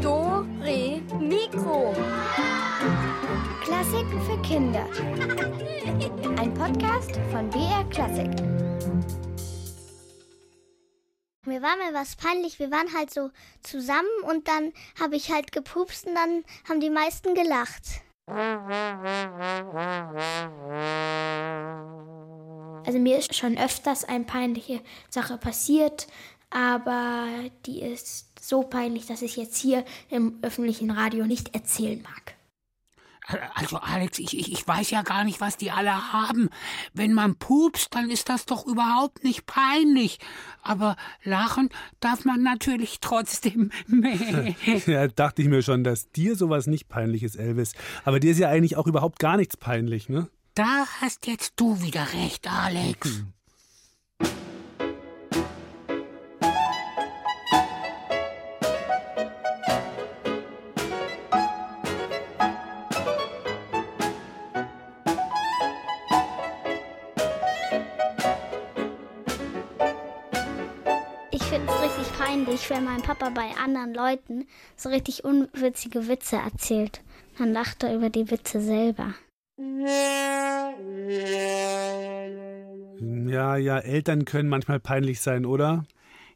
Do, Re, Mikro. Klassiken für Kinder. Ein Podcast von BR Klassik. Mir war mal was peinlich. Wir waren halt so zusammen und dann habe ich halt gepupst und dann haben die meisten gelacht. Also mir ist schon öfters eine peinliche Sache passiert, aber die ist so peinlich, dass ich jetzt hier im öffentlichen Radio nicht erzählen mag. Also Alex, ich, ich, ich weiß ja gar nicht, was die alle haben. Wenn man pupst, dann ist das doch überhaupt nicht peinlich. Aber lachen darf man natürlich trotzdem. ja, dachte ich mir schon, dass dir sowas nicht peinlich ist, Elvis. Aber dir ist ja eigentlich auch überhaupt gar nichts peinlich, ne? Da hast jetzt du wieder recht, Alex. Hm. peinlich, wenn mein Papa bei anderen Leuten so richtig unwitzige Witze erzählt. Dann lacht er über die Witze selber. Ja, ja, Eltern können manchmal peinlich sein, oder?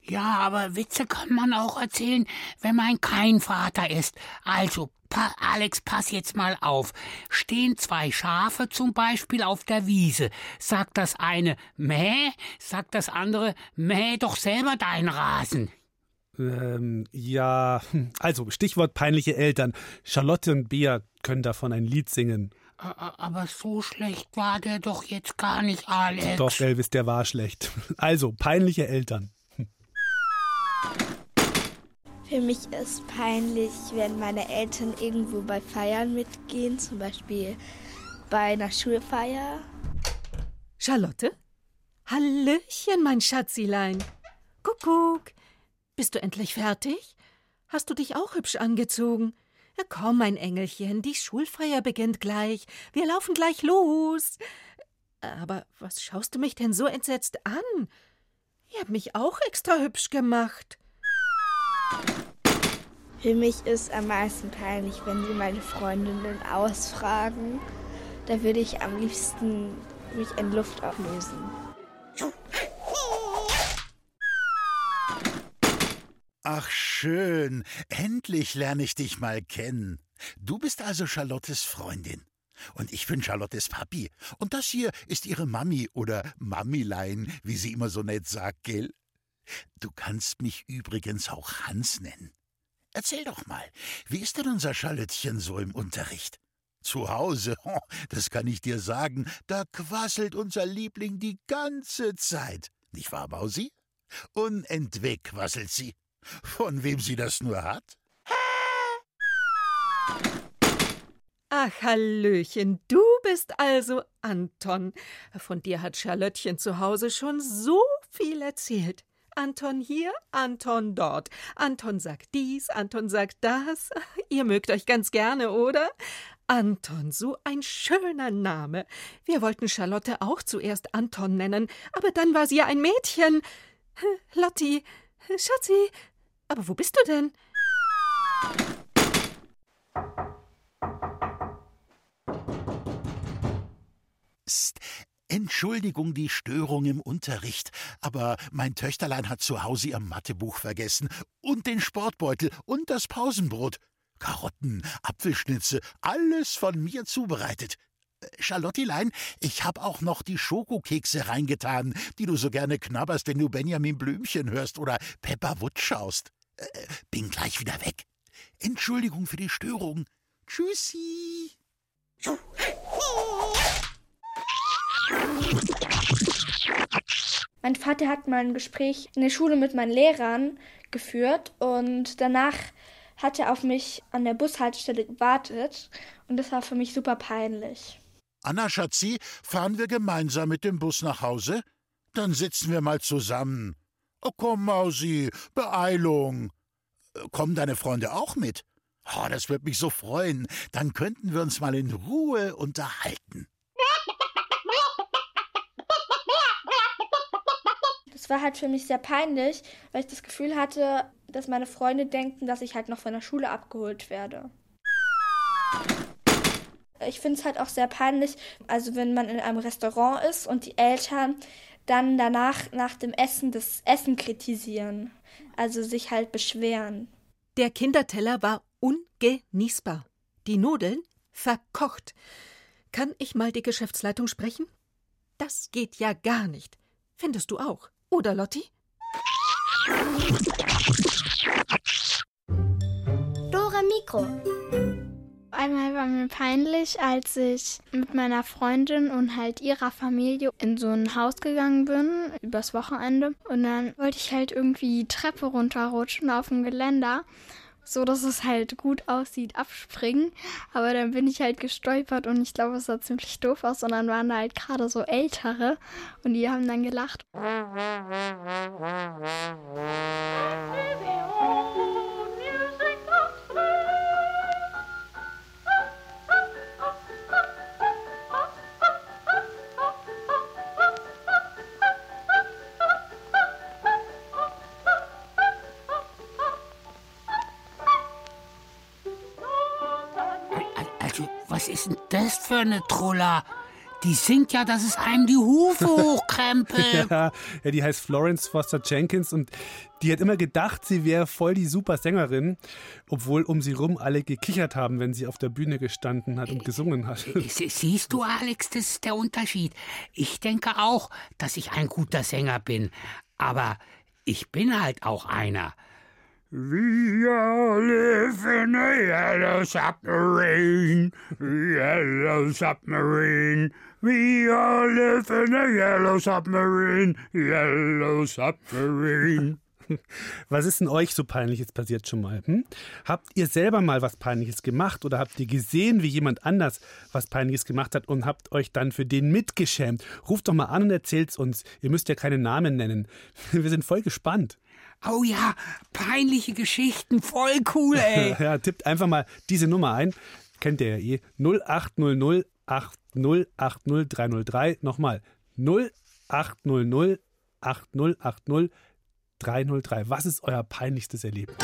Ja, aber Witze kann man auch erzählen, wenn man kein Vater ist. Also, pa Alex, pass jetzt mal auf. Stehen zwei Schafe zum Beispiel auf der Wiese. Sagt das eine Mäh, sagt das andere Mäh doch selber dein Rasen. Ähm, ja, also Stichwort peinliche Eltern. Charlotte und Bea können davon ein Lied singen. Aber so schlecht war der doch jetzt gar nicht, Alex. Doch, Elvis, der war schlecht. Also, peinliche Eltern. Für mich ist peinlich, wenn meine Eltern irgendwo bei Feiern mitgehen, zum Beispiel bei einer Schulfeier. Charlotte? Hallöchen, mein Schatzilein. Kuckuck. Bist du endlich fertig? Hast du dich auch hübsch angezogen? Ja, komm, mein Engelchen, die Schulfeier beginnt gleich. Wir laufen gleich los. Aber was schaust du mich denn so entsetzt an? Ihr habt mich auch extra hübsch gemacht. Für mich ist am meisten peinlich, wenn sie meine Freundinnen ausfragen. Da würde ich am liebsten mich in Luft auflösen. Ach schön, endlich lerne ich dich mal kennen. Du bist also Charlottes Freundin. Und ich bin Charlottes Papi. Und das hier ist ihre Mami oder Mamilein, wie sie immer so nett sagt, gell? Du kannst mich übrigens auch Hans nennen. Erzähl doch mal, wie ist denn unser Charlottchen so im Unterricht? Zu Hause, das kann ich dir sagen, da quasselt unser Liebling die ganze Zeit. Nicht wahr, Mausi? Unentweg quasselt sie. Von wem sie das nur hat? Ach, Hallöchen, du bist also Anton. Von dir hat Charlottchen zu Hause schon so viel erzählt. Anton hier, Anton dort. Anton sagt dies, Anton sagt das. Ihr mögt euch ganz gerne, oder? Anton, so ein schöner Name. Wir wollten Charlotte auch zuerst Anton nennen, aber dann war sie ja ein Mädchen. Lotti, Schatzi, aber wo bist du denn? Psst. Entschuldigung die Störung im Unterricht, aber mein Töchterlein hat zu Hause ihr Mathebuch vergessen und den Sportbeutel und das Pausenbrot. Karotten, Apfelschnitze, alles von mir zubereitet. Äh, Charlottilein, ich hab auch noch die Schokokekse reingetan, die du so gerne knabberst, wenn du Benjamin Blümchen hörst oder Pepper Wood schaust. Äh, bin gleich wieder weg. Entschuldigung für die Störung. Tschüssi. Mein Vater hat mal ein Gespräch in der Schule mit meinen Lehrern geführt und danach hat er auf mich an der Bushaltestelle gewartet und das war für mich super peinlich. Anna Schatzi, fahren wir gemeinsam mit dem Bus nach Hause? Dann sitzen wir mal zusammen. Oh, komm, Mausi, Beeilung. Kommen deine Freunde auch mit? Oh, das wird mich so freuen. Dann könnten wir uns mal in Ruhe unterhalten. es war halt für mich sehr peinlich, weil ich das Gefühl hatte, dass meine Freunde denken, dass ich halt noch von der Schule abgeholt werde. Ich finde es halt auch sehr peinlich, also wenn man in einem Restaurant ist und die Eltern dann danach nach dem Essen das Essen kritisieren, also sich halt beschweren. Der Kinderteller war ungenießbar. Die Nudeln verkocht. Kann ich mal die Geschäftsleitung sprechen? Das geht ja gar nicht. Findest du auch, oder Lotti? Dora Mikro. Einmal war mir peinlich, als ich mit meiner Freundin und halt ihrer Familie in so ein Haus gegangen bin, übers Wochenende. Und dann wollte ich halt irgendwie die Treppe runterrutschen auf dem Geländer, so dass es halt gut aussieht, abspringen. Aber dann bin ich halt gestolpert und ich glaube, es sah ziemlich doof aus. Und dann waren da halt gerade so Ältere und die haben dann gelacht. ist denn das für eine Trulla? Die singt ja, dass es einem die Hufe hochkrempelt. ja, ja, die heißt Florence Foster Jenkins und die hat immer gedacht, sie wäre voll die super Sängerin, obwohl um sie rum alle gekichert haben, wenn sie auf der Bühne gestanden hat und gesungen hat. Sie- Siehst du, Alex, das ist der Unterschied. Ich denke auch, dass ich ein guter Sänger bin. Aber ich bin halt auch einer. We live in a yellow submarine, yellow submarine. We all live in a yellow submarine, yellow submarine. Was ist denn euch so Peinliches passiert schon mal? Hm? Habt ihr selber mal was Peinliches gemacht oder habt ihr gesehen, wie jemand anders was Peinliches gemacht hat und habt euch dann für den mitgeschämt? Ruft doch mal an und erzählt's uns. Ihr müsst ja keine Namen nennen. Wir sind voll gespannt. Oh ja, peinliche Geschichten, voll cool, ey. ja, tippt einfach mal diese Nummer ein. Kennt ihr ja eh. 0800 8080 303. Nochmal. 0800 8080 303. Was ist euer peinlichstes Erlebnis?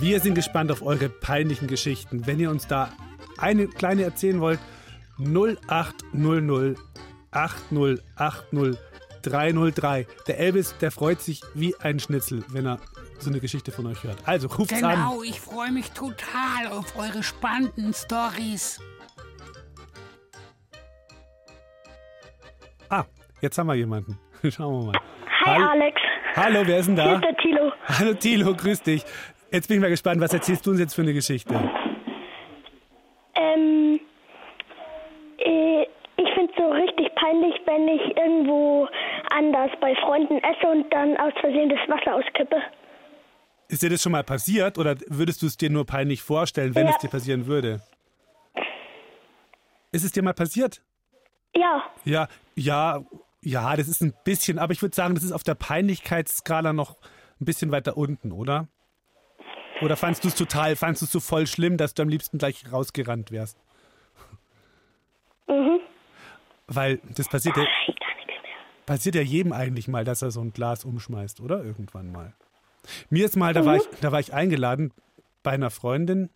Wir sind gespannt auf eure peinlichen Geschichten. Wenn ihr uns da eine kleine erzählen wollt, 0800 8080 303. Der Elvis, der freut sich wie ein Schnitzel, wenn er so eine Geschichte von euch hört. Also ruft's an. Genau, ich freue mich total auf eure spannenden Stories. Ah, jetzt haben wir jemanden. Schauen wir mal. Hi Hallo- Alex, Hallo, wer ist denn hier da? ist der Tilo. Hallo Tilo, grüß dich. Jetzt bin ich mal gespannt, was erzählst du uns jetzt für eine Geschichte? Ähm, äh, ich finde es so richtig peinlich, wenn ich irgendwo anders bei Freunden esse und dann aus Versehen das Wasser auskippe. Ist dir das schon mal passiert oder würdest du es dir nur peinlich vorstellen, wenn Ja. es dir passieren würde? Ist es dir mal passiert? Ja, Ja, ja, ja, das ist ein bisschen, aber ich würde sagen, das ist auf der Peinlichkeitsskala noch ein bisschen weiter unten, oder? Oder fandst du es total, fandst du es so voll schlimm, dass du am liebsten gleich rausgerannt wärst? mhm. Weil das passiert ja, passiert ja jedem eigentlich mal, dass er so ein Glas umschmeißt, oder? Irgendwann mal. Mir ist mal, da war ich, da war ich eingeladen bei einer Freundin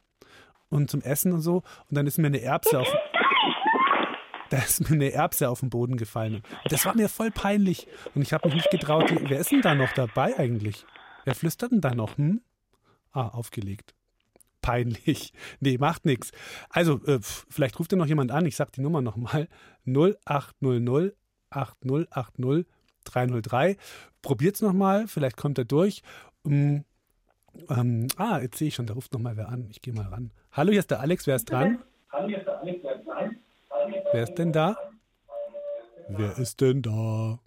und zum Essen und so und dann ist mir eine Erbse auf da ist mir eine Erbse auf den Boden gefallen. Und das war mir voll peinlich. Und ich habe mich nicht getraut. Wer ist denn da noch dabei eigentlich? Wer flüstert denn da noch? Hm? Ah, aufgelegt. Peinlich. Nee, macht nichts. Also, äh, vielleicht ruft ihr noch jemand an. Ich sag die Nummer nochmal. 0800 8080 303. Probiert's nochmal. Vielleicht kommt er durch. Ähm, ähm, ah, jetzt sehe ich schon, da ruft nochmal wer an. Ich gehe mal ran. Hallo, hier ist der Alex. Wer ist dran? Wer ist denn da? Wer ist denn da?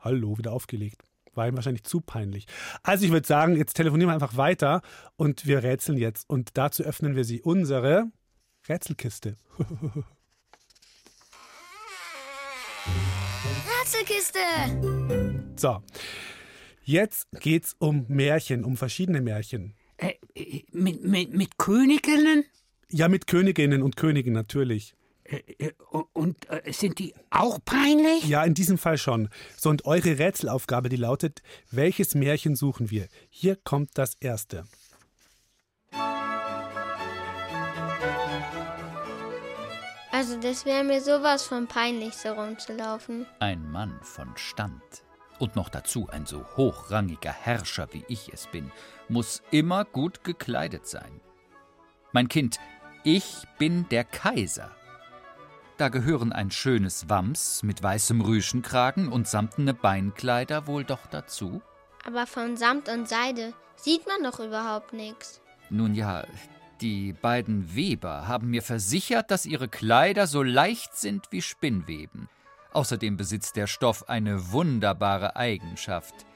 Hallo, wieder aufgelegt. War ihm wahrscheinlich zu peinlich. Also ich würde sagen, jetzt telefonieren wir einfach weiter und wir rätseln jetzt. Und dazu öffnen wir sie unsere Rätselkiste. Rätselkiste! So, jetzt geht's um Märchen, um verschiedene Märchen. Äh, äh, mit, mit, mit Königinnen? Ja, mit Königinnen und Königen natürlich. Äh, äh, und äh, sind die auch peinlich? Ja, in diesem Fall schon. So, und eure Rätselaufgabe, die lautet, welches Märchen suchen wir? Hier kommt das erste. Also das wäre mir sowas von peinlich, so rumzulaufen. Ein Mann von Stand und noch dazu ein so hochrangiger Herrscher wie ich es bin, muss immer gut gekleidet sein. Mein Kind, ich bin der Kaiser. Da gehören ein schönes Wams mit weißem Rüschenkragen und samtene Beinkleider wohl doch dazu? Aber von Samt und Seide sieht man doch überhaupt nichts. Nun ja, die beiden Weber haben mir versichert, dass ihre Kleider so leicht sind wie Spinnweben. Außerdem besitzt der Stoff eine wunderbare Eigenschaft.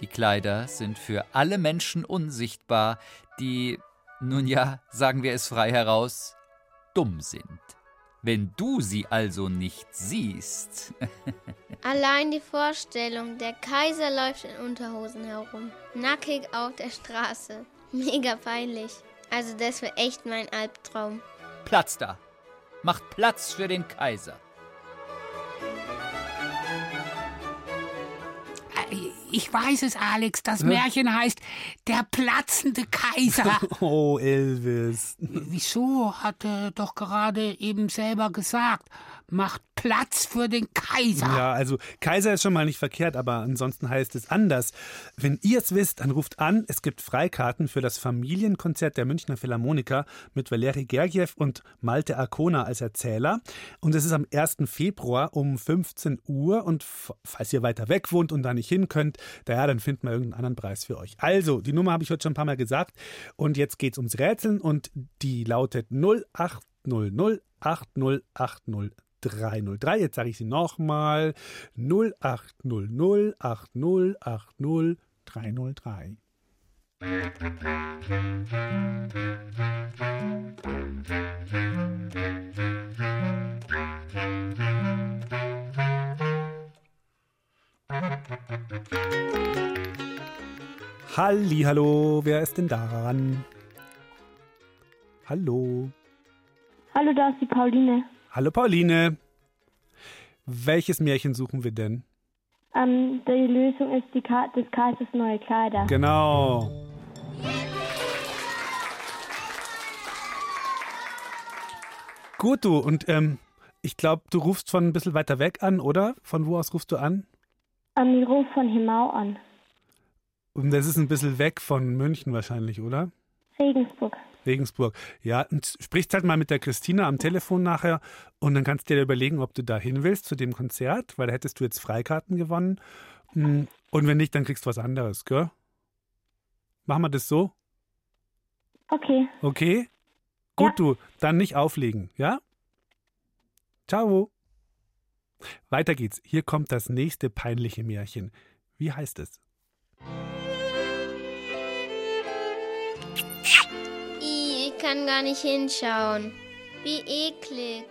Die Kleider sind für alle Menschen unsichtbar, die, nun ja, sagen wir es frei heraus, dumm sind. Wenn du sie also nicht siehst. Allein die Vorstellung, der Kaiser läuft in Unterhosen herum, nackig auf der Straße. Mega peinlich. Also das wäre echt mein Albtraum. Platz da. Macht Platz für den Kaiser. Ich weiß es, Alex. Das Märchen heißt Der platzende Kaiser. Oh, Elvis. Wieso? Hat er doch gerade eben selber gesagt. Macht Platz für den Kaiser. Ja, also Kaiser ist schon mal nicht verkehrt, aber ansonsten heißt es anders. Wenn ihr es wisst, dann ruft an. Es gibt Freikarten für das Familienkonzert der Münchner Philharmoniker mit Valeri Gergiev und Malte Arcona als Erzähler. Und es ist am 1. Februar um 15 Uhr. Und falls ihr weiter weg wohnt und da nicht hin könnt, da ja, dann finden wir irgendeinen anderen Preis für euch. Also, die Nummer habe ich heute schon ein paar Mal gesagt. Und jetzt geht es ums Rätseln und die lautet 0800 8080 303. Jetzt sage ich sie nochmal. 0800 8080 303. Halli, hallo, wer ist denn daran? Hallo. Hallo, da ist die Pauline. Hallo Pauline. Welches Märchen suchen wir denn? Ähm, die Lösung ist die Ka des Kaisers neue Kleider. Genau. Gut, du. Und ähm, ich glaube, du rufst von ein bisschen weiter weg an, oder? Von wo aus rufst du an? Ähm, ich rufe von Himau an. Und das ist ein bisschen weg von München wahrscheinlich, oder? Regensburg. Regensburg. Ja, sprichst halt mal mit der Christina am Telefon nachher und dann kannst du dir überlegen, ob du da hin willst zu dem Konzert, weil da hättest du jetzt Freikarten gewonnen. Und wenn nicht, dann kriegst du was anderes, gell? Machen wir das so? Okay. Okay? Gut, ja. du, dann nicht auflegen, ja? Ciao. Weiter geht's. Hier kommt das nächste peinliche Märchen. Wie heißt es? Ich kann gar nicht hinschauen. Wie eklig.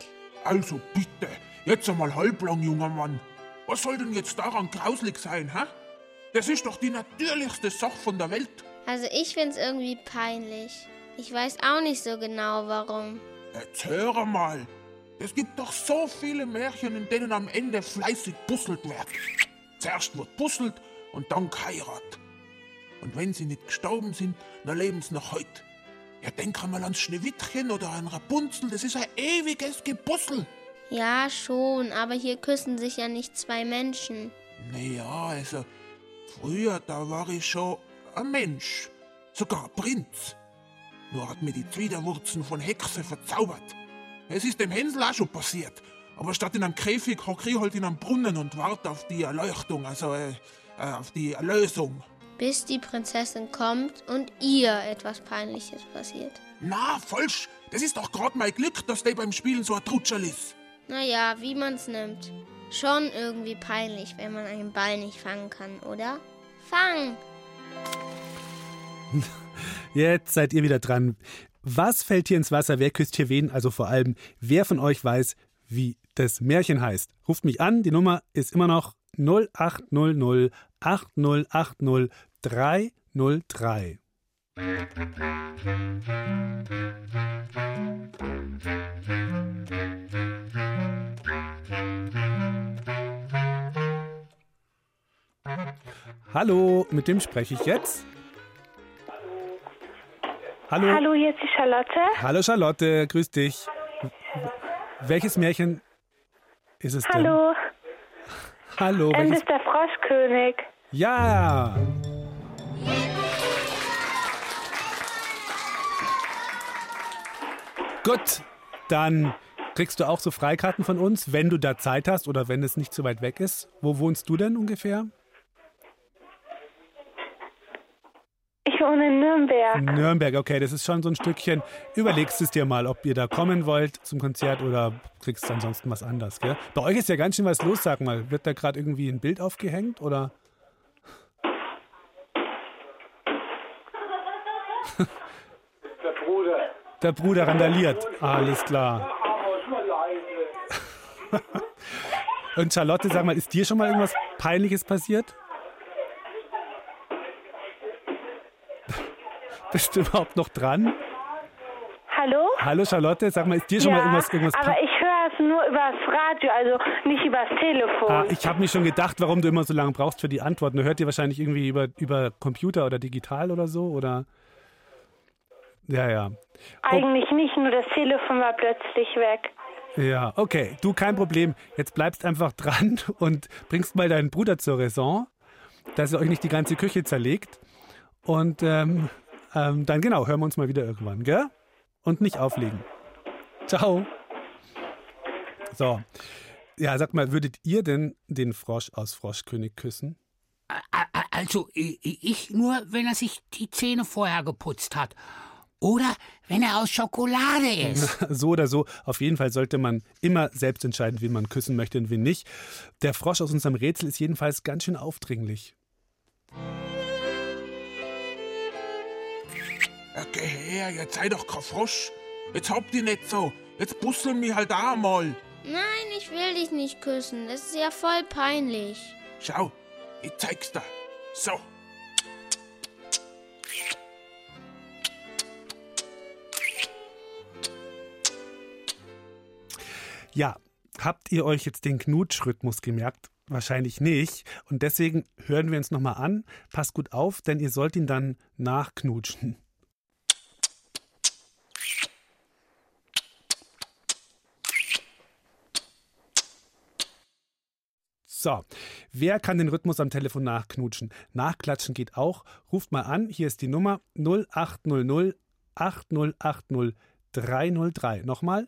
Also bitte, jetzt einmal halblang, junger Mann. Was soll denn jetzt daran grauslig sein, hä? Das ist doch die natürlichste Sache von der Welt. Also ich find's irgendwie peinlich. Ich weiß auch nicht so genau, warum. Jetzt hör mal. Es gibt doch so viele Märchen, in denen am Ende fleißig busselt wird. Zuerst wird busselt und dann geheiratet. Und wenn sie nicht gestorben sind, dann leben sie noch heute. Ja, denk einmal ans Schneewittchen oder an Rapunzel, das ist ein ewiges Gebussel. Ja, schon, aber hier küssen sich ja nicht zwei Menschen. Naja, also, früher, da war ich schon ein Mensch, sogar ein Prinz. Nur hat mir die Zwiderwurzen von Hexe verzaubert. Es ist dem Hänsel auch schon passiert. Aber statt in einem Käfig hocke ich halt in einem Brunnen und warte auf die Erleuchtung, also äh, äh auf die Erlösung bis die Prinzessin kommt und ihr etwas Peinliches passiert. Na, falsch. Das ist doch gerade mein Glück, dass der beim Spielen so ein Trutscherl ist. Naja, wie man's nimmt. Schon irgendwie peinlich, wenn man einen Ball nicht fangen kann, oder? Fang! Jetzt seid ihr wieder dran. Was fällt hier ins Wasser? Wer küsst hier wen? Also vor allem, wer von euch weiß, wie das Märchen heißt. Ruft mich an, die Nummer ist immer noch 0800 8080 303. Hallo, mit dem spreche ich jetzt? Hallo. Hallo, hier ist die Charlotte. Hallo Charlotte, grüß dich. Welches Märchen ist es denn? Hallo. Hallo. Welches- das ist der Froschkönig. Ja. Gut, dann kriegst du auch so Freikarten von uns, wenn du da Zeit hast oder wenn es nicht zu weit weg ist. Wo wohnst du denn ungefähr? Ich wohne in Nürnberg. Nürnberg, okay, das ist schon so ein Stückchen. Überlegst es dir mal, ob ihr da kommen wollt zum Konzert oder kriegst du ansonsten was anderes, gell? Bei euch ist ja ganz schön was los, sag mal. Wird da gerade irgendwie ein Bild aufgehängt oder? Der Bruder. Der Bruder randaliert. Alles klar. Und Charlotte, sag mal, ist dir schon mal irgendwas Peinliches passiert? Bist du überhaupt noch dran? Hallo? Hallo Charlotte, sag mal, ist dir schon ja, mal irgendwas, irgendwas aber ich höre es nur übers Radio, also nicht übers Telefon. Ah, ich habe mir schon gedacht, warum du immer so lange brauchst für die Antworten. Du hört ihr wahrscheinlich irgendwie über, über Computer oder digital oder so, oder? Ja, ja. Eigentlich nicht, nur das Telefon war plötzlich weg. Ja, okay. Du, kein Problem. Jetzt bleibst einfach dran und bringst mal deinen Bruder zur Raison, dass er euch nicht die ganze Küche zerlegt. Und ähm, ähm, dann genau, hören wir uns mal wieder irgendwann, gell? Und nicht auflegen. Ciao. So. Ja, sag mal, würdet ihr denn den Frosch aus Froschkönig küssen? Also ich nur, wenn er sich die Zähne vorher geputzt hat. Oder wenn er aus Schokolade ist. So oder so. Auf jeden Fall sollte man immer selbst entscheiden, wen man küssen möchte und wen nicht. Der Frosch aus unserem Rätsel ist jedenfalls ganz schön aufdringlich. Ja, geh her, jetzt sei doch kein Frosch. Jetzt habt ihr nicht so. Jetzt bussel mich halt auch mal. Nein, ich will dich nicht küssen. Das ist ja voll peinlich. Schau, ich zeig's dir. So. Ja, habt ihr euch jetzt den Knutschrhythmus gemerkt? Wahrscheinlich nicht. Und deswegen hören wir uns nochmal an. Passt gut auf, denn ihr sollt ihn dann nachknutschen. So, wer kann den Rhythmus am Telefon nachknutschen? Nachklatschen geht auch. Ruft mal an, hier ist die Nummer 0800 8080 303. Nochmal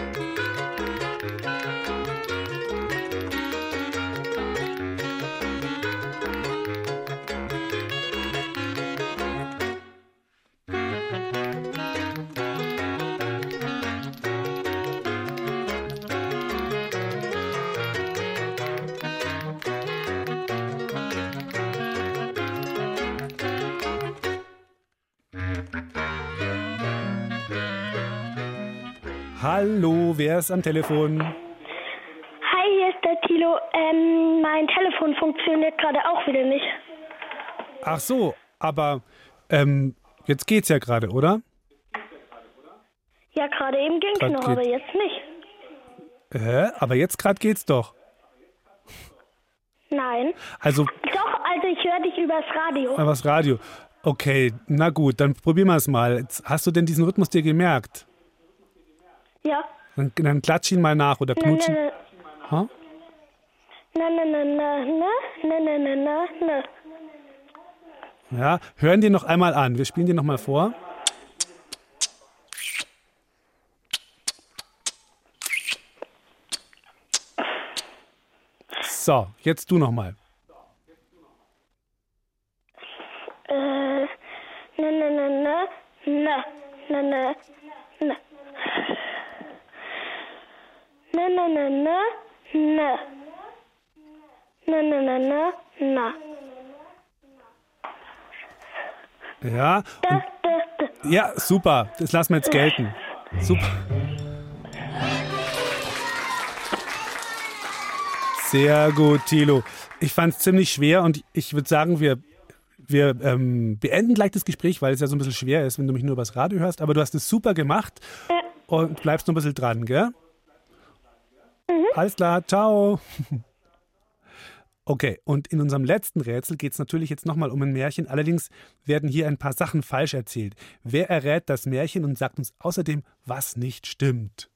Hallo, wer ist am Telefon? Hi, hier ist der Tilo. Ähm, mein Telefon funktioniert gerade auch wieder nicht. Ach so, aber ähm, jetzt geht's ja gerade, oder? Ja, gerade eben ging's Grad noch, geht- aber jetzt nicht. Hä? Aber jetzt gerade geht's doch. Nein. Also, Doch, also ich höre dich übers Radio. aber das Radio. Okay, na gut, dann probieren wir es mal. Jetzt, hast du denn diesen Rhythmus dir gemerkt? Ja. Dann, dann klatsch ihn mal nach oder knutsch ihn. na, na, na, na, na, na, na, na, na, na. Ja, hören dir noch einmal an. Wir spielen dir noch mal vor. So, jetzt du noch mal. Äh, na, na, na, na, Na, na, na, na, na. Na, na, na, na, na. Ja. Und, ja, super. Das lassen wir jetzt gelten. Super. Sehr gut, Thilo. Ich fand es ziemlich schwer und ich würde sagen, wir, wir ähm, beenden gleich das Gespräch, weil es ja so ein bisschen schwer ist, wenn du mich nur übers Radio hörst. Aber du hast es super gemacht und bleibst noch ein bisschen dran, gell? Mhm. Alles klar, ciao. Okay, und in unserem letzten Rätsel geht es natürlich jetzt nochmal um ein Märchen. Allerdings werden hier ein paar Sachen falsch erzählt. Wer errät das Märchen und sagt uns außerdem, was nicht stimmt?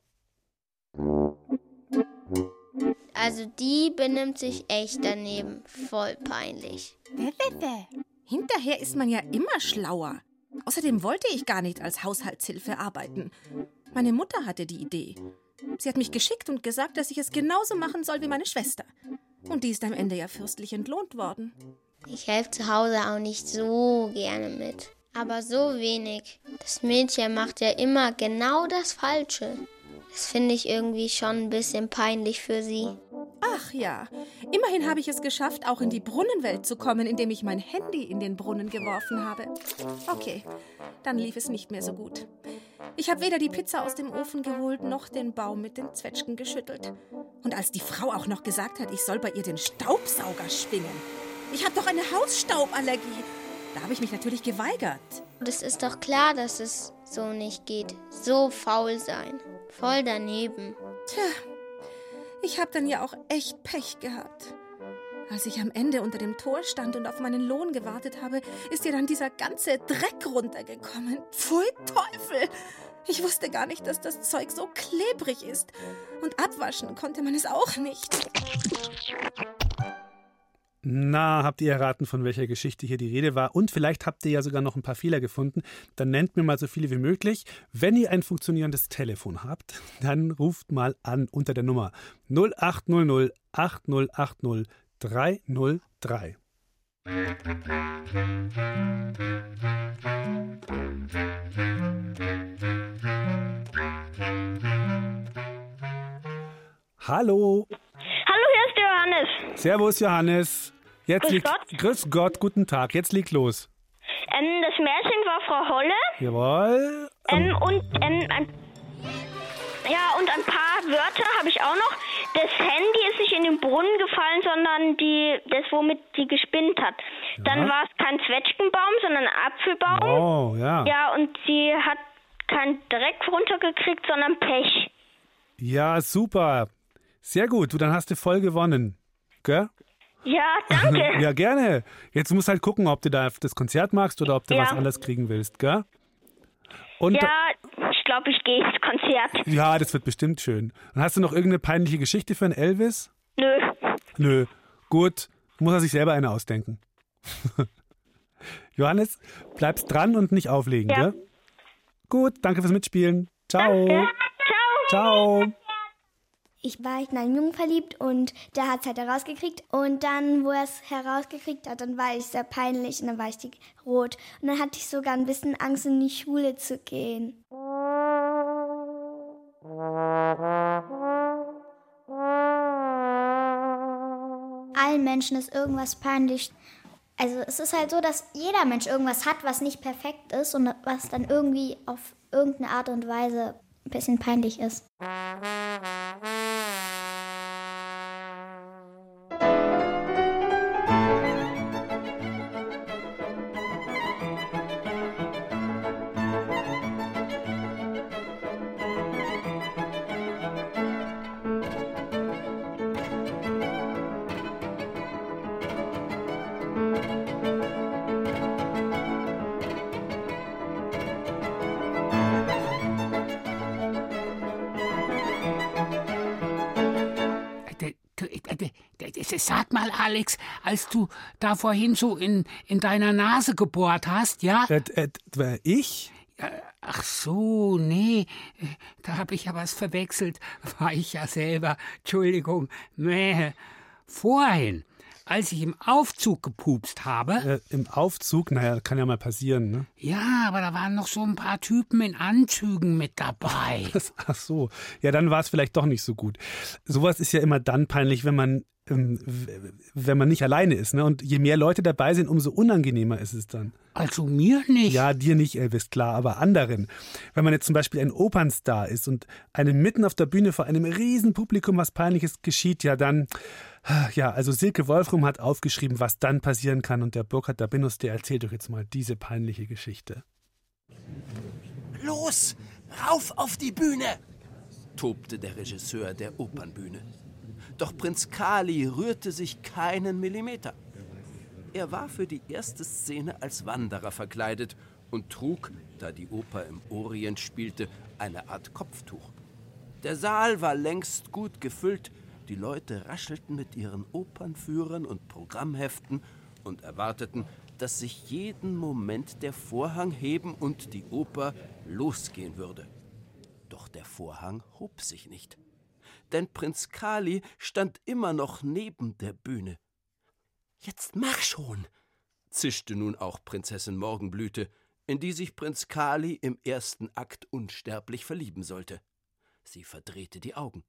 Also die benimmt sich echt daneben. Voll peinlich. Hinterher ist man ja immer schlauer. Außerdem wollte ich gar nicht als Haushaltshilfe arbeiten. Meine Mutter hatte die Idee. Sie hat mich geschickt und gesagt, dass ich es genauso machen soll wie meine Schwester. Und die ist am Ende ja fürstlich entlohnt worden. Ich helfe zu Hause auch nicht so gerne mit. Aber so wenig. Das Mädchen macht ja immer genau das Falsche. Das finde ich irgendwie schon ein bisschen peinlich für sie. Ach ja, immerhin habe ich es geschafft, auch in die Brunnenwelt zu kommen, indem ich mein Handy in den Brunnen geworfen habe. Okay, dann lief es nicht mehr so gut. Ich habe weder die Pizza aus dem Ofen geholt, noch den Baum mit den Zwetschgen geschüttelt. Und als die Frau auch noch gesagt hat, ich soll bei ihr den Staubsauger schwingen. Ich habe doch eine Hausstauballergie. Da habe ich mich natürlich geweigert. Und es ist doch klar, dass es so nicht geht. So faul sein. Voll daneben. Tja, ich habe dann ja auch echt Pech gehabt. Als ich am Ende unter dem Tor stand und auf meinen Lohn gewartet habe, ist ihr dann dieser ganze Dreck runtergekommen. Pfui Teufel! Ich wusste gar nicht, dass das Zeug so klebrig ist. Und abwaschen konnte man es auch nicht. Na, habt ihr erraten, von welcher Geschichte hier die Rede war? Und vielleicht habt ihr ja sogar noch ein paar Fehler gefunden. Dann nennt mir mal so viele wie möglich. Wenn ihr ein funktionierendes Telefon habt, dann ruft mal an unter der Nummer 0800 8080 303. Hallo. Hallo, hier ist Johannes. Servus, Johannes. Jetzt Grüß liegt, Gott. Grüß Gott, guten Tag. Jetzt liegt los. Ähm, das Märchen war Frau Holle. Jawohl. Ähm, und ähm, ein, ja, und ein paar Wörter habe ich auch noch. Das Handy ist nicht in den Brunnen gefallen, sondern die, das, womit sie gespinnt hat. Dann Ja. war es kein Zwetschgenbaum, sondern ein Apfelbaum. Oh, ja. Ja, und sie hat keinen Dreck runtergekriegt, sondern Pech. Ja, super. Sehr gut. Du, dann hast du voll gewonnen. Gell? Ja, danke. ja, gerne. Jetzt musst halt gucken, ob du da das Konzert magst oder ob du Ja. was anderes kriegen willst, gell? Und ja, ich glaube, ich gehe ins Konzert. ja, das wird bestimmt schön. Und hast du noch irgendeine peinliche Geschichte für einen Elvis? Nö. Nö. Gut, muss er sich selber eine ausdenken. Johannes, bleibst dran und nicht auflegen, Ja. gell? Gut, danke fürs Mitspielen. Ciao. Ciao. Ich war in einen Jungen verliebt und der hat es halt herausgekriegt. Und dann, wo er es herausgekriegt hat, dann war ich sehr peinlich und dann war ich die rot. Und dann hatte ich sogar ein bisschen Angst, in die Schule zu gehen. Allen Menschen ist irgendwas peinlich. Also es ist halt so, dass jeder Mensch irgendwas hat, was nicht perfekt ist und was dann irgendwie auf irgendeine Art und Weise ein bisschen peinlich ist. Alex, als du da vorhin so in, in deiner Nase gebohrt hast, ja? Äh, äh, ich? Ach so, nee, äh, da habe ich ja was verwechselt. War ich ja selber. Entschuldigung. Nee. Vorhin, als ich im Aufzug gepupst habe. Äh, Im Aufzug? Naja, kann ja mal passieren, ne? Ja, aber da waren noch so ein paar Typen in Anzügen mit dabei. Ach so. Ja, dann war es vielleicht doch nicht so gut. Sowas ist ja immer dann peinlich, wenn man wenn man nicht alleine ist. Ne? Und je mehr Leute dabei sind, umso unangenehmer ist es dann. Also mir nicht. Ja, dir nicht, Elvis, klar, aber anderen. Wenn man jetzt zum Beispiel ein Opernstar ist und einem mitten auf der Bühne vor einem riesen Publikum was Peinliches geschieht, ja dann, ja, also Silke Wolfrum hat aufgeschrieben, was dann passieren kann und der Burkhard Dabinus, der erzählt euch jetzt mal diese peinliche Geschichte. Los, rauf auf die Bühne, tobte der Regisseur der Opernbühne. Doch Prinz Kali rührte sich keinen Millimeter. Er war für die erste Szene als Wanderer verkleidet und trug, da die Oper im Orient spielte, eine Art Kopftuch. Der Saal war längst gut gefüllt, die Leute raschelten mit ihren Opernführern und Programmheften und erwarteten, dass sich jeden Moment der Vorhang heben und die Oper losgehen würde. Doch der Vorhang hob sich nicht denn Prinz Kali stand immer noch neben der Bühne. Jetzt mach schon, zischte nun auch Prinzessin Morgenblüte, in die sich Prinz Kali im ersten Akt unsterblich verlieben sollte. Sie verdrehte die Augen.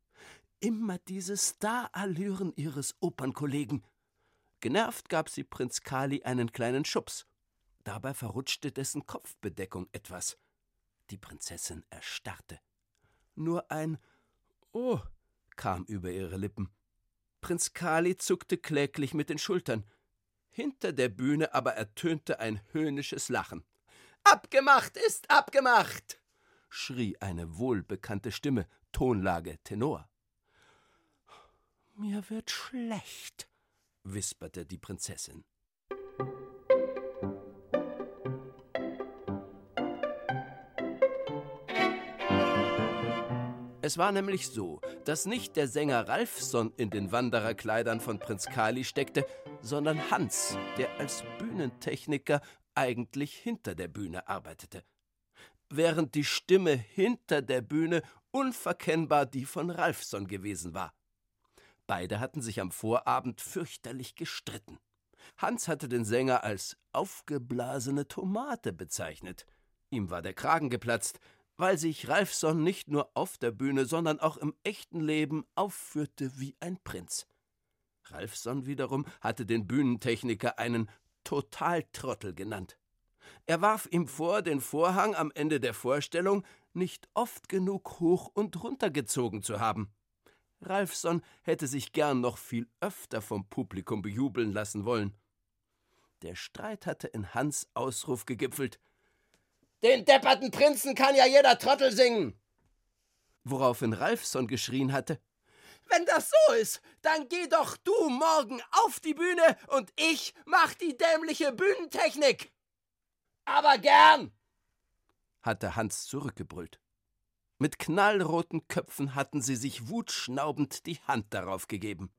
Immer diese Starallüren ihres Opernkollegen. Genervt gab sie Prinz Kali einen kleinen Schubs. Dabei verrutschte dessen Kopfbedeckung etwas. Die Prinzessin erstarrte. Nur ein Oh kam über ihre Lippen. Prinz Kali zuckte kläglich mit den Schultern. Hinter der Bühne aber ertönte ein höhnisches Lachen. Abgemacht ist abgemacht! schrie eine wohlbekannte Stimme, Tonlage Tenor. Mir wird schlecht, wisperte die Prinzessin. Es war nämlich so, dass nicht der Sänger Ralfson in den Wandererkleidern von Prinz Kali steckte, sondern Hans, der als Bühnentechniker eigentlich hinter der Bühne arbeitete. Während die Stimme hinter der Bühne unverkennbar die von Ralfson gewesen war. Beide hatten sich am Vorabend fürchterlich gestritten. Hans hatte den Sänger als aufgeblasene Tomate bezeichnet. Ihm war der Kragen geplatzt, weil sich Ralfson nicht nur auf der Bühne, sondern auch im echten Leben aufführte wie ein Prinz. Ralfson wiederum hatte den Bühnentechniker einen Totaltrottel genannt. Er warf ihm vor, den Vorhang am Ende der Vorstellung nicht oft genug hoch und runter gezogen zu haben. Ralfson hätte sich gern noch viel öfter vom Publikum bejubeln lassen wollen. Der Streit hatte in Hans Ausruf gegipfelt den depperten Prinzen kann ja jeder Trottel singen. Woraufhin Ralfson geschrien hatte. Wenn das so ist, dann geh doch du morgen auf die Bühne und ich mach die dämliche Bühnentechnik. Aber gern, hatte Hans zurückgebrüllt. Mit knallroten Köpfen hatten sie sich wutschnaubend die Hand darauf gegeben.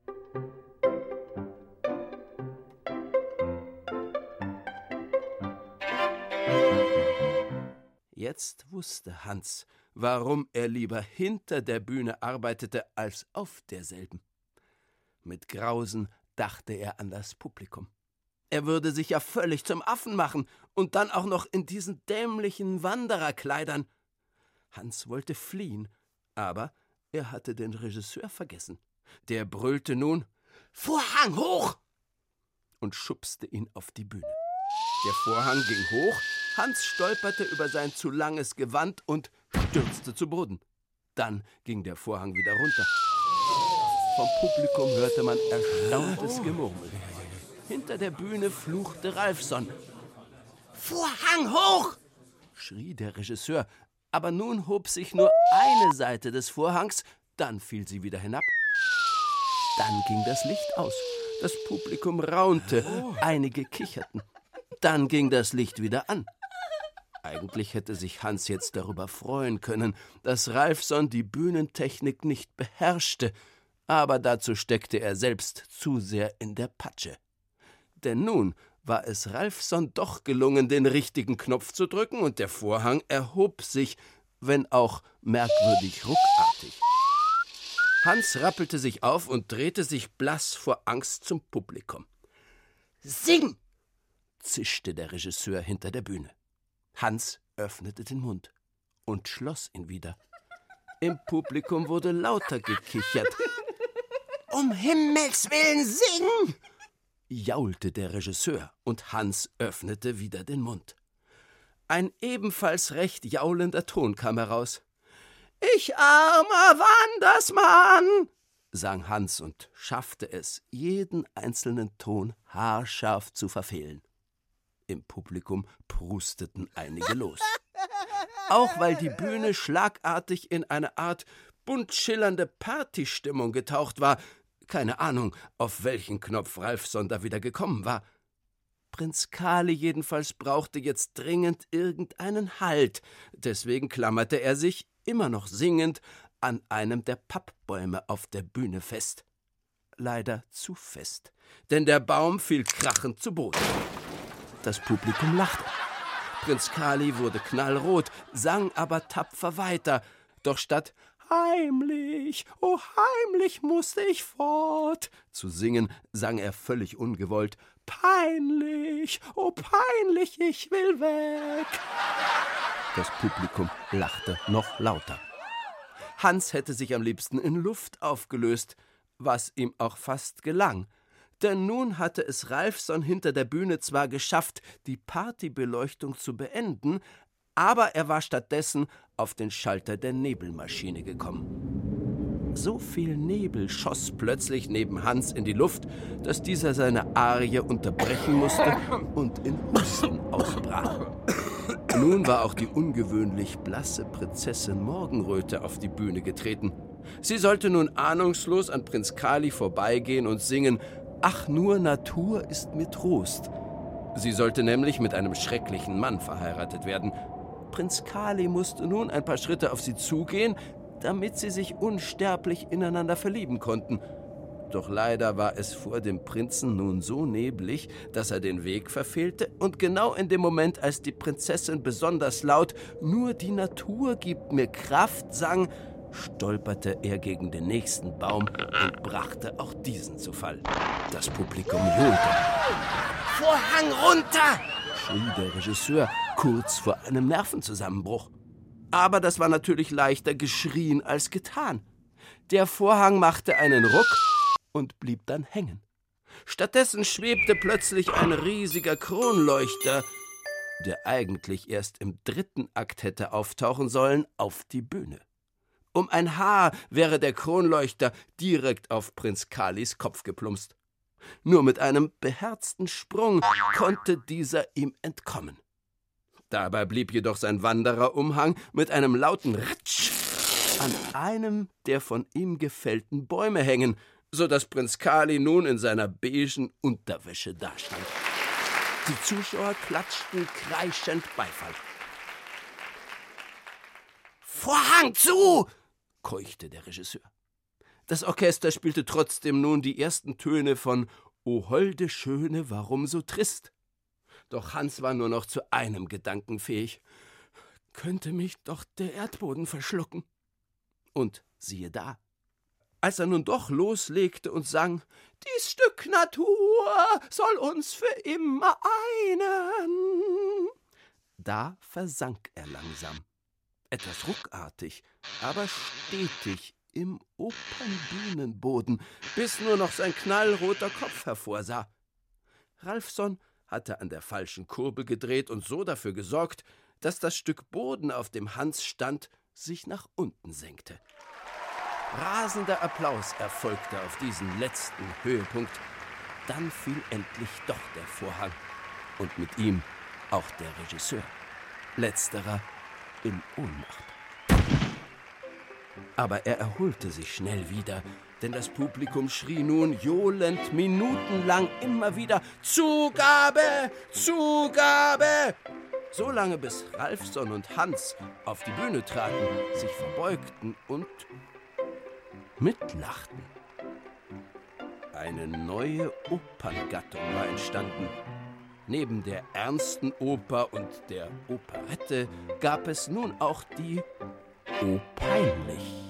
Jetzt wusste Hans, warum er lieber hinter der Bühne arbeitete als auf derselben. Mit Grausen dachte er an das Publikum. Er würde sich ja völlig zum Affen machen und dann auch noch in diesen dämlichen Wandererkleidern. Hans wollte fliehen, aber er hatte den Regisseur vergessen. Der brüllte nun Vorhang hoch und schubste ihn auf die Bühne. Der Vorhang ging hoch, Hans stolperte über sein zu langes Gewand und stürzte zu Boden. Dann ging der Vorhang wieder runter. Vom Publikum hörte man erstauntes Gemurmel. Hinter der Bühne fluchte Ralfson. Vorhang hoch! schrie der Regisseur, aber nun hob sich nur eine Seite des Vorhangs, dann fiel sie wieder hinab. Dann ging das Licht aus. Das Publikum raunte, einige kicherten. Dann ging das Licht wieder an. Eigentlich hätte sich Hans jetzt darüber freuen können, dass Ralfson die Bühnentechnik nicht beherrschte, aber dazu steckte er selbst zu sehr in der Patsche. Denn nun war es Ralfson doch gelungen, den richtigen Knopf zu drücken, und der Vorhang erhob sich, wenn auch merkwürdig ruckartig. Hans rappelte sich auf und drehte sich blass vor Angst zum Publikum. Sing! zischte der Regisseur hinter der Bühne. Hans öffnete den Mund und schloss ihn wieder. Im Publikum wurde lauter gekichert. Um Himmels willen sing! jaulte der Regisseur und Hans öffnete wieder den Mund. Ein ebenfalls recht jaulender Ton kam heraus. Ich armer Wandersmann, sang Hans und schaffte es, jeden einzelnen Ton haarscharf zu verfehlen. Im Publikum prusteten einige los. Auch weil die Bühne schlagartig in eine Art bunt schillernde Partystimmung getaucht war, keine Ahnung, auf welchen Knopf Ralfson da wieder gekommen war. Prinz Kali jedenfalls brauchte jetzt dringend irgendeinen Halt, deswegen klammerte er sich, immer noch singend, an einem der Pappbäume auf der Bühne fest. Leider zu fest, denn der Baum fiel krachend zu Boden. Das Publikum lachte. Prinz Kali wurde knallrot, sang aber tapfer weiter, doch statt Heimlich, oh heimlich musste ich fort. Zu singen sang er völlig ungewollt. Peinlich, oh peinlich, ich will weg. Das Publikum lachte noch lauter. Hans hätte sich am liebsten in Luft aufgelöst, was ihm auch fast gelang. Denn nun hatte es Ralfson hinter der Bühne zwar geschafft, die Partybeleuchtung zu beenden, aber er war stattdessen auf den Schalter der Nebelmaschine gekommen. So viel Nebel schoss plötzlich neben Hans in die Luft, dass dieser seine Arie unterbrechen musste und in Husten ausbrach. Nun war auch die ungewöhnlich blasse Prinzessin Morgenröte auf die Bühne getreten. Sie sollte nun ahnungslos an Prinz Kali vorbeigehen und singen Ach nur Natur ist mir Trost. Sie sollte nämlich mit einem schrecklichen Mann verheiratet werden, Prinz Kali musste nun ein paar Schritte auf sie zugehen, damit sie sich unsterblich ineinander verlieben konnten. Doch leider war es vor dem Prinzen nun so neblig, dass er den Weg verfehlte, und genau in dem Moment, als die Prinzessin besonders laut Nur die Natur gibt mir Kraft sang, stolperte er gegen den nächsten Baum und brachte auch diesen zu Fall. Das Publikum johlte. Vorhang runter! schrie der Regisseur kurz vor einem Nervenzusammenbruch. Aber das war natürlich leichter geschrien als getan. Der Vorhang machte einen Ruck und blieb dann hängen. Stattdessen schwebte plötzlich ein riesiger Kronleuchter, der eigentlich erst im dritten Akt hätte auftauchen sollen, auf die Bühne. Um ein Haar wäre der Kronleuchter direkt auf Prinz Kalis Kopf geplumpst. Nur mit einem beherzten Sprung konnte dieser ihm entkommen. Dabei blieb jedoch sein Wandererumhang mit einem lauten Ratsch an einem der von ihm gefällten Bäume hängen, so dass Prinz Kali nun in seiner beigen Unterwäsche dastand. Die Zuschauer klatschten kreischend Beifall. Vorhang zu! Keuchte der Regisseur. Das Orchester spielte trotzdem nun die ersten Töne von O holde Schöne, warum so trist? Doch Hans war nur noch zu einem Gedanken fähig. Könnte mich doch der Erdboden verschlucken. Und siehe da. Als er nun doch loslegte und sang, dies Stück Natur soll uns für immer einen, da versank er langsam, etwas ruckartig, aber stetig im Opernbühnenboden, bis nur noch sein knallroter Kopf hervorsah. Ralfson hatte an der falschen Kurbel gedreht und so dafür gesorgt, dass das Stück Boden, auf dem Hans stand, sich nach unten senkte. Rasender Applaus erfolgte auf diesen letzten Höhepunkt. Dann fiel endlich doch der Vorhang und mit ihm auch der Regisseur. Letzterer in Ohnmacht. Aber er erholte sich schnell wieder, denn das Publikum schrie nun johlend minutenlang immer wieder Zugabe, Zugabe. So lange bis Ralfson und Hans auf die Bühne traten, sich verbeugten und mitlachten. Eine neue Operngattung war entstanden. Neben der ernsten Oper und der Operette gab es nun auch die O peinlich.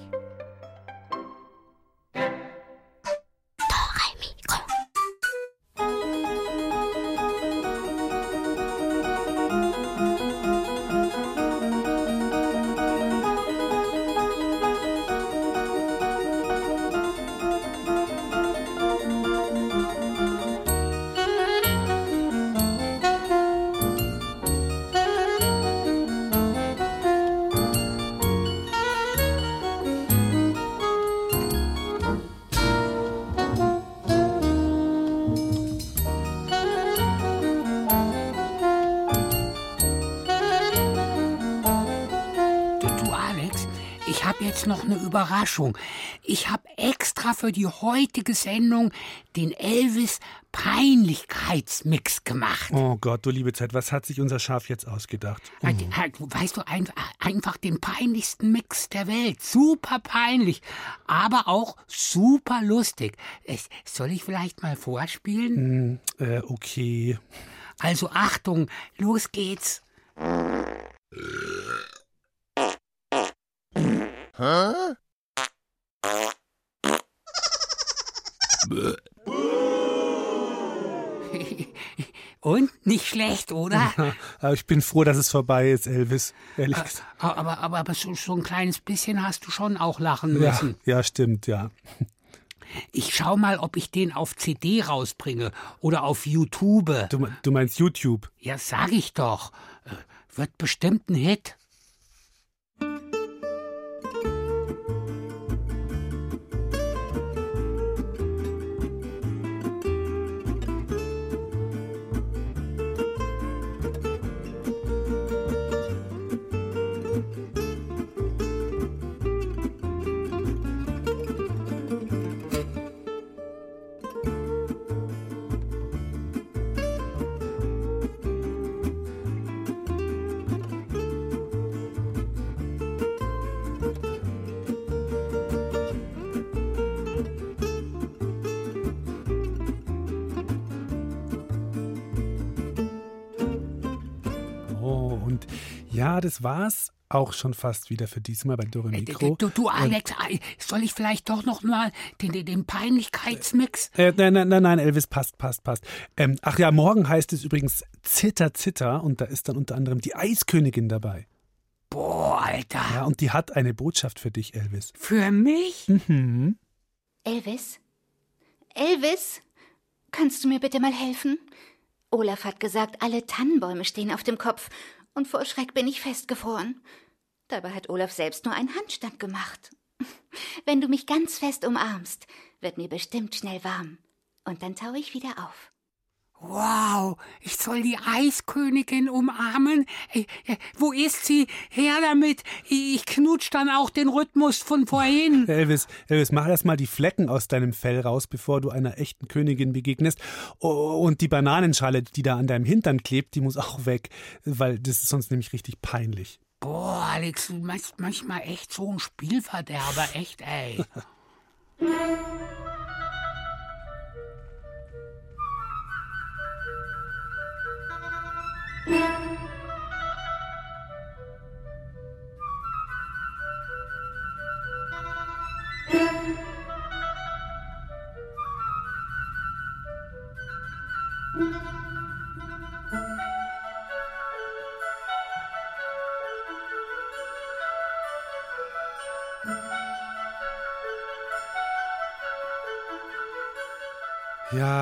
Überraschung. Ich habe extra für die heutige Sendung den Elvis Peinlichkeitsmix gemacht. Oh Gott, du liebe Zeit, was hat sich unser Schaf jetzt ausgedacht? Oh. Weißt du, ein, einfach den peinlichsten Mix der Welt. Super peinlich, aber auch super lustig. Soll ich vielleicht mal vorspielen? Mm, äh, okay. Also Achtung, los geht's. Hä? Und? Nicht schlecht, oder? aber ich bin froh, dass es vorbei ist, Elvis. Ehrlich gesagt. Aber, aber, aber so, so, ein kleines bisschen hast du schon auch lachen müssen. Ja, ja stimmt, ja. Ich schau mal, ob ich den auf CD rausbringe oder auf YouTube. Du, du meinst YouTube? Ja, sag ich doch. Äh, wird bestimmt ein Hit. Ja, das war's auch schon fast wieder für diesmal bei Dore äh, Mikro. Du, du Alex, soll ich vielleicht doch noch mal den, den, den Peinlichkeitsmix? Äh, nein, nein, nein, nein, Elvis, passt, passt, passt. Ähm, ach ja, morgen heißt es übrigens Zitter, Zitter und da ist dann unter anderem die Eiskönigin dabei. Boah, Alter. Ja, und die hat eine Botschaft für dich, Elvis. Für mich? Mhm. Elvis? Elvis? Kannst du mir bitte mal helfen? Olaf hat gesagt, alle Tannenbäume stehen auf dem Kopf und vor Schreck bin ich festgefroren. Dabei hat Olaf selbst nur einen Handstand gemacht. Wenn du mich ganz fest umarmst, wird mir bestimmt schnell warm. Und dann taue ich wieder auf. Wow, ich soll die Eiskönigin umarmen? Äh, äh, wo ist sie? Her damit! Ich knutsch dann auch den Rhythmus von vorhin. Elvis, Elvis, mach erst mal die Flecken aus deinem Fell raus, bevor du einer echten Königin begegnest. Und die Bananenschale, die da an deinem Hintern klebt, die muss auch weg, weil das ist sonst nämlich richtig peinlich. Boah, Alex, du machst manchmal echt so ein Spielverderber, echt, ey.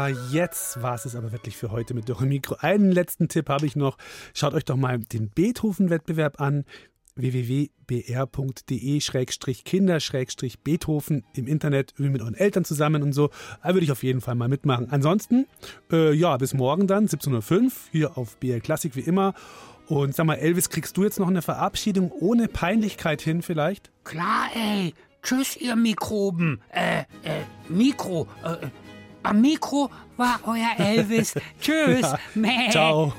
Jetzt war es aber wirklich für heute mit Dore Mikro. Einen letzten Tipp habe ich noch. Schaut euch doch mal den Beethoven-Wettbewerb an www.br.de-kinder-beethoven im Internet mit euren Eltern zusammen und so. Da würde ich auf jeden Fall mal mitmachen. Ansonsten, äh, ja, bis morgen dann, 17.05 Uhr, hier auf BR Klassik wie immer. Und sag mal, Elvis, kriegst du jetzt noch eine Verabschiedung ohne Peinlichkeit hin vielleicht? Klar, ey. Tschüss, ihr Mikroben. Äh, äh, Mikro. Äh, am Mikro war euer Elvis. Tschüss. Ja. Ciao.